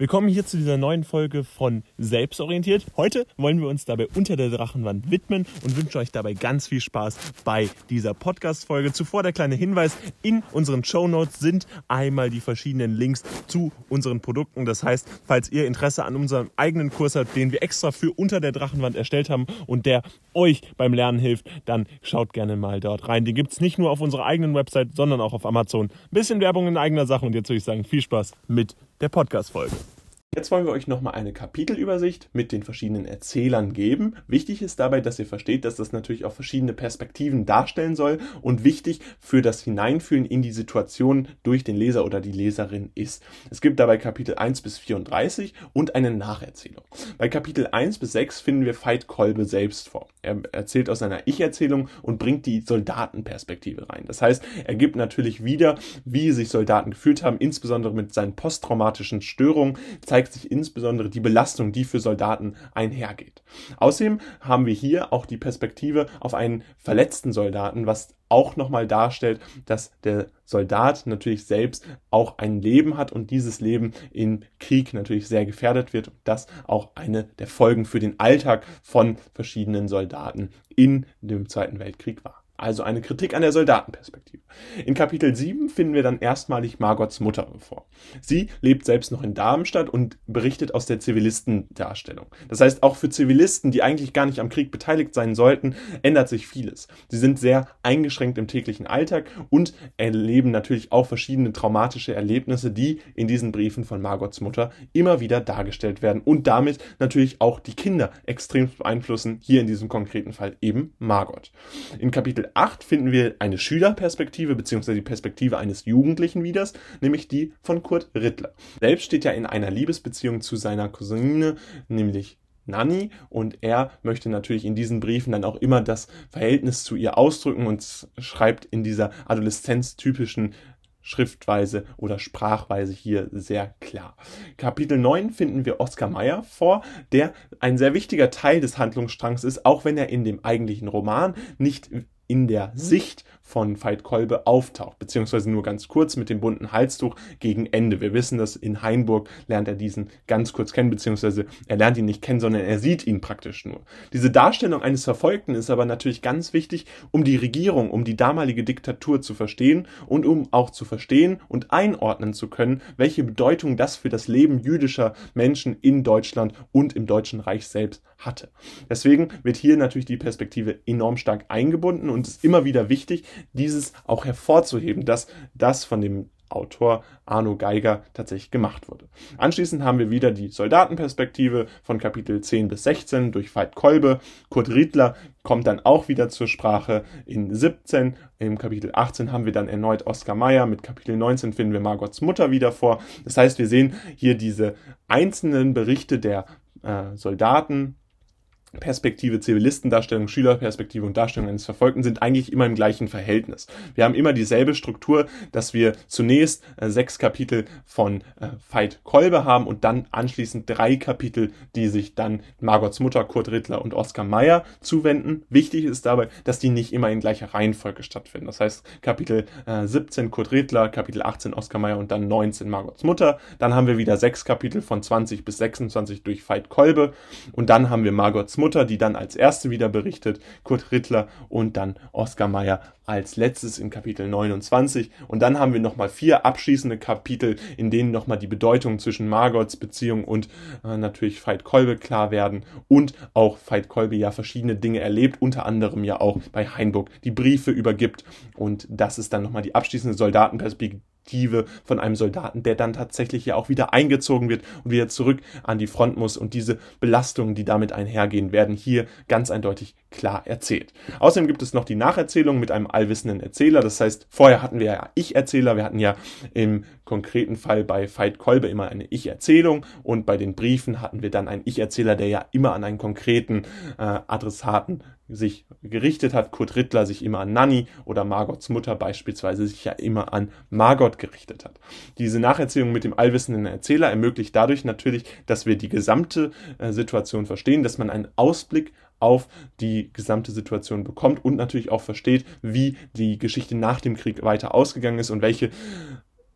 Willkommen hier zu dieser neuen Folge von Selbstorientiert. Heute wollen wir uns dabei unter der Drachenwand widmen und wünschen euch dabei ganz viel Spaß bei dieser Podcast-Folge. Zuvor der kleine Hinweis, in unseren Show Notes sind einmal die verschiedenen Links zu unseren Produkten. Das heißt, falls ihr Interesse an unserem eigenen Kurs habt, den wir extra für unter der Drachenwand erstellt haben und der euch beim Lernen hilft, dann schaut gerne mal dort rein. Den gibt es nicht nur auf unserer eigenen Website, sondern auch auf Amazon. Ein bisschen Werbung in eigener Sache und jetzt würde ich sagen, viel Spaß mit der Podcast-Folge. Jetzt wollen wir euch nochmal eine Kapitelübersicht mit den verschiedenen Erzählern geben. Wichtig ist dabei, dass ihr versteht, dass das natürlich auch verschiedene Perspektiven darstellen soll und wichtig für das Hineinfühlen in die Situation durch den Leser oder die Leserin ist. Es gibt dabei Kapitel 1 bis 34 und eine Nacherzählung. Bei Kapitel 1 bis 6 finden wir Veit Kolbe selbst vor. Er erzählt aus seiner Ich-Erzählung und bringt die Soldatenperspektive rein. Das heißt, er gibt natürlich wieder, wie sich Soldaten gefühlt haben, insbesondere mit seinen posttraumatischen Störungen, zeigt sich insbesondere die Belastung, die für Soldaten einhergeht. Außerdem haben wir hier auch die Perspektive auf einen verletzten Soldaten, was auch nochmal darstellt, dass der Soldat natürlich selbst auch ein Leben hat und dieses Leben im Krieg natürlich sehr gefährdet wird. Das auch eine der Folgen für den Alltag von verschiedenen Soldaten in dem Zweiten Weltkrieg war. Also eine Kritik an der Soldatenperspektive. In Kapitel 7 finden wir dann erstmalig Margots Mutter vor. Sie lebt selbst noch in Darmstadt und berichtet aus der Zivilistendarstellung. Das heißt, auch für Zivilisten, die eigentlich gar nicht am Krieg beteiligt sein sollten, ändert sich vieles. Sie sind sehr eingeschränkt im täglichen Alltag und erleben natürlich auch verschiedene traumatische Erlebnisse, die in diesen Briefen von Margots Mutter immer wieder dargestellt werden und damit natürlich auch die Kinder extrem beeinflussen, hier in diesem konkreten Fall eben Margot. In Kapitel 8 finden wir eine Schülerperspektive bzw. die Perspektive eines Jugendlichen wieder, nämlich die von Kurt Rittler. Selbst steht ja in einer Liebesbeziehung zu seiner Cousine, nämlich Nanny und er möchte natürlich in diesen Briefen dann auch immer das Verhältnis zu ihr ausdrücken und schreibt in dieser adoleszenztypischen Schriftweise oder Sprachweise hier sehr klar. Kapitel 9 finden wir Oskar Meyer vor, der ein sehr wichtiger Teil des Handlungsstrangs ist, auch wenn er in dem eigentlichen Roman nicht in der Sicht von Veit Kolbe auftaucht, beziehungsweise nur ganz kurz mit dem bunten Halstuch gegen Ende. Wir wissen, dass in Hainburg lernt er diesen ganz kurz kennen, beziehungsweise er lernt ihn nicht kennen, sondern er sieht ihn praktisch nur. Diese Darstellung eines Verfolgten ist aber natürlich ganz wichtig, um die Regierung, um die damalige Diktatur zu verstehen und um auch zu verstehen und einordnen zu können, welche Bedeutung das für das Leben jüdischer Menschen in Deutschland und im Deutschen Reich selbst hatte. Deswegen wird hier natürlich die Perspektive enorm stark eingebunden und ist immer wieder wichtig, dieses auch hervorzuheben, dass das von dem Autor Arno Geiger tatsächlich gemacht wurde. Anschließend haben wir wieder die Soldatenperspektive von Kapitel 10 bis 16 durch Veit Kolbe. Kurt Riedler kommt dann auch wieder zur Sprache in 17. Im Kapitel 18 haben wir dann erneut Oskar Mayer. Mit Kapitel 19 finden wir Margots Mutter wieder vor. Das heißt, wir sehen hier diese einzelnen Berichte der äh, Soldaten Perspektive, Zivilistendarstellung, Schülerperspektive und Darstellung eines Verfolgten sind eigentlich immer im gleichen Verhältnis. Wir haben immer dieselbe Struktur, dass wir zunächst äh, sechs Kapitel von äh, Veit Kolbe haben und dann anschließend drei Kapitel, die sich dann Margots Mutter, Kurt Rittler und Oskar Meyer zuwenden. Wichtig ist dabei, dass die nicht immer in gleicher Reihenfolge stattfinden. Das heißt, Kapitel äh, 17 Kurt Rittler, Kapitel 18 Oskar Meyer und dann 19 Margots Mutter. Dann haben wir wieder sechs Kapitel von 20 bis 26 durch Veit Kolbe und dann haben wir Margots Mutter, die dann als erste wieder berichtet, Kurt Rittler und dann Oskar Mayer als letztes in Kapitel 29. Und dann haben wir nochmal vier abschließende Kapitel, in denen nochmal die Bedeutung zwischen Margots Beziehung und äh, natürlich Veit Kolbe klar werden und auch Veit Kolbe ja verschiedene Dinge erlebt, unter anderem ja auch bei Heinburg die Briefe übergibt. Und das ist dann nochmal die abschließende Soldatenperspektive Perspektive von einem Soldaten, der dann tatsächlich ja auch wieder eingezogen wird und wieder zurück an die Front muss. Und diese Belastungen, die damit einhergehen, werden hier ganz eindeutig klar erzählt. Außerdem gibt es noch die Nacherzählung mit einem allwissenden Erzähler. Das heißt, vorher hatten wir ja Ich-Erzähler. Wir hatten ja im konkreten Fall bei Veit Kolbe immer eine Ich-Erzählung und bei den Briefen hatten wir dann einen Ich-Erzähler, der ja immer an einen konkreten äh, Adressaten sich gerichtet hat. Kurt Rittler sich immer an Nanny oder Margots Mutter beispielsweise sich ja immer an Margot gerichtet hat. Diese Nacherzählung mit dem allwissenden Erzähler ermöglicht dadurch natürlich, dass wir die gesamte äh, Situation verstehen, dass man einen Ausblick auf die gesamte Situation bekommt und natürlich auch versteht, wie die Geschichte nach dem Krieg weiter ausgegangen ist und welche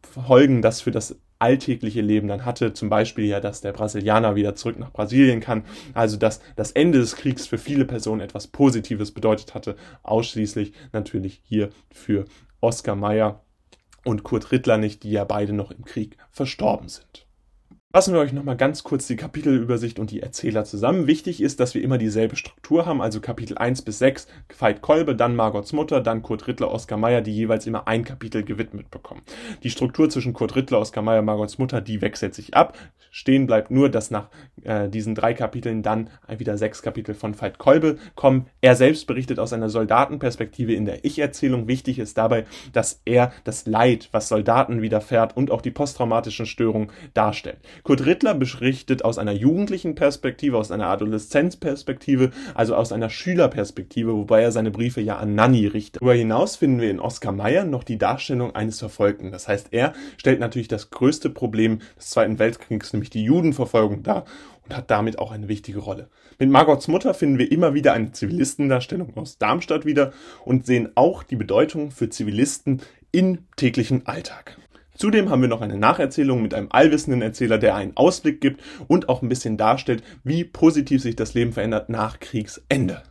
Folgen das für das alltägliche Leben dann hatte. Zum Beispiel ja, dass der Brasilianer wieder zurück nach Brasilien kann. Also dass das Ende des Kriegs für viele Personen etwas Positives bedeutet hatte. Ausschließlich natürlich hier für Oskar Mayer und Kurt Rittler nicht, die ja beide noch im Krieg verstorben sind. Fassen wir euch nochmal ganz kurz die Kapitelübersicht und die Erzähler zusammen. Wichtig ist, dass wir immer dieselbe Struktur haben, also Kapitel 1 bis 6, Veit Kolbe, dann Margots Mutter, dann Kurt Rittler, Oskar Mayer, die jeweils immer ein Kapitel gewidmet bekommen. Die Struktur zwischen Kurt Rittler, Oskar Mayer, Margots Mutter, die wechselt sich ab. Stehen bleibt nur, dass nach äh, diesen drei Kapiteln dann wieder sechs Kapitel von Veit Kolbe kommen. Er selbst berichtet aus einer Soldatenperspektive in der Ich-Erzählung. Wichtig ist dabei, dass er das Leid, was Soldaten widerfährt und auch die posttraumatischen Störungen darstellt. Kurt Rittler berichtet aus einer jugendlichen Perspektive, aus einer Adoleszenzperspektive, also aus einer Schülerperspektive, wobei er seine Briefe ja an Nanny richtet. Darüber hinaus finden wir in Oskar Mayer noch die Darstellung eines Verfolgten. Das heißt, er stellt natürlich das größte Problem des Zweiten Weltkriegs, nämlich die Judenverfolgung dar und hat damit auch eine wichtige Rolle. Mit Margots Mutter finden wir immer wieder eine Zivilistendarstellung aus Darmstadt wieder und sehen auch die Bedeutung für Zivilisten im täglichen Alltag. Zudem haben wir noch eine Nacherzählung mit einem allwissenden Erzähler, der einen Ausblick gibt und auch ein bisschen darstellt, wie positiv sich das Leben verändert nach Kriegsende.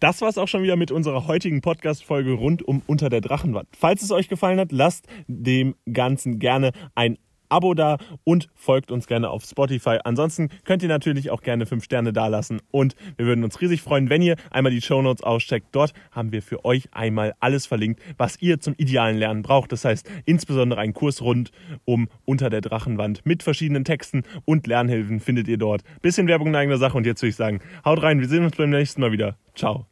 Das war's auch schon wieder mit unserer heutigen Podcast-Folge rund um Unter der Drachenwand. Falls es euch gefallen hat, lasst dem Ganzen gerne ein Abo da und folgt uns gerne auf Spotify. Ansonsten könnt ihr natürlich auch gerne 5 Sterne dalassen und wir würden uns riesig freuen, wenn ihr einmal die Show Notes auscheckt. Dort haben wir für euch einmal alles verlinkt, was ihr zum idealen Lernen braucht. Das heißt insbesondere einen Kurs rund um Unter der Drachenwand mit verschiedenen Texten und Lernhilfen findet ihr dort. Bisschen Werbung in eigener Sache und jetzt würde ich sagen, haut rein, wir sehen uns beim nächsten Mal wieder. Ciao.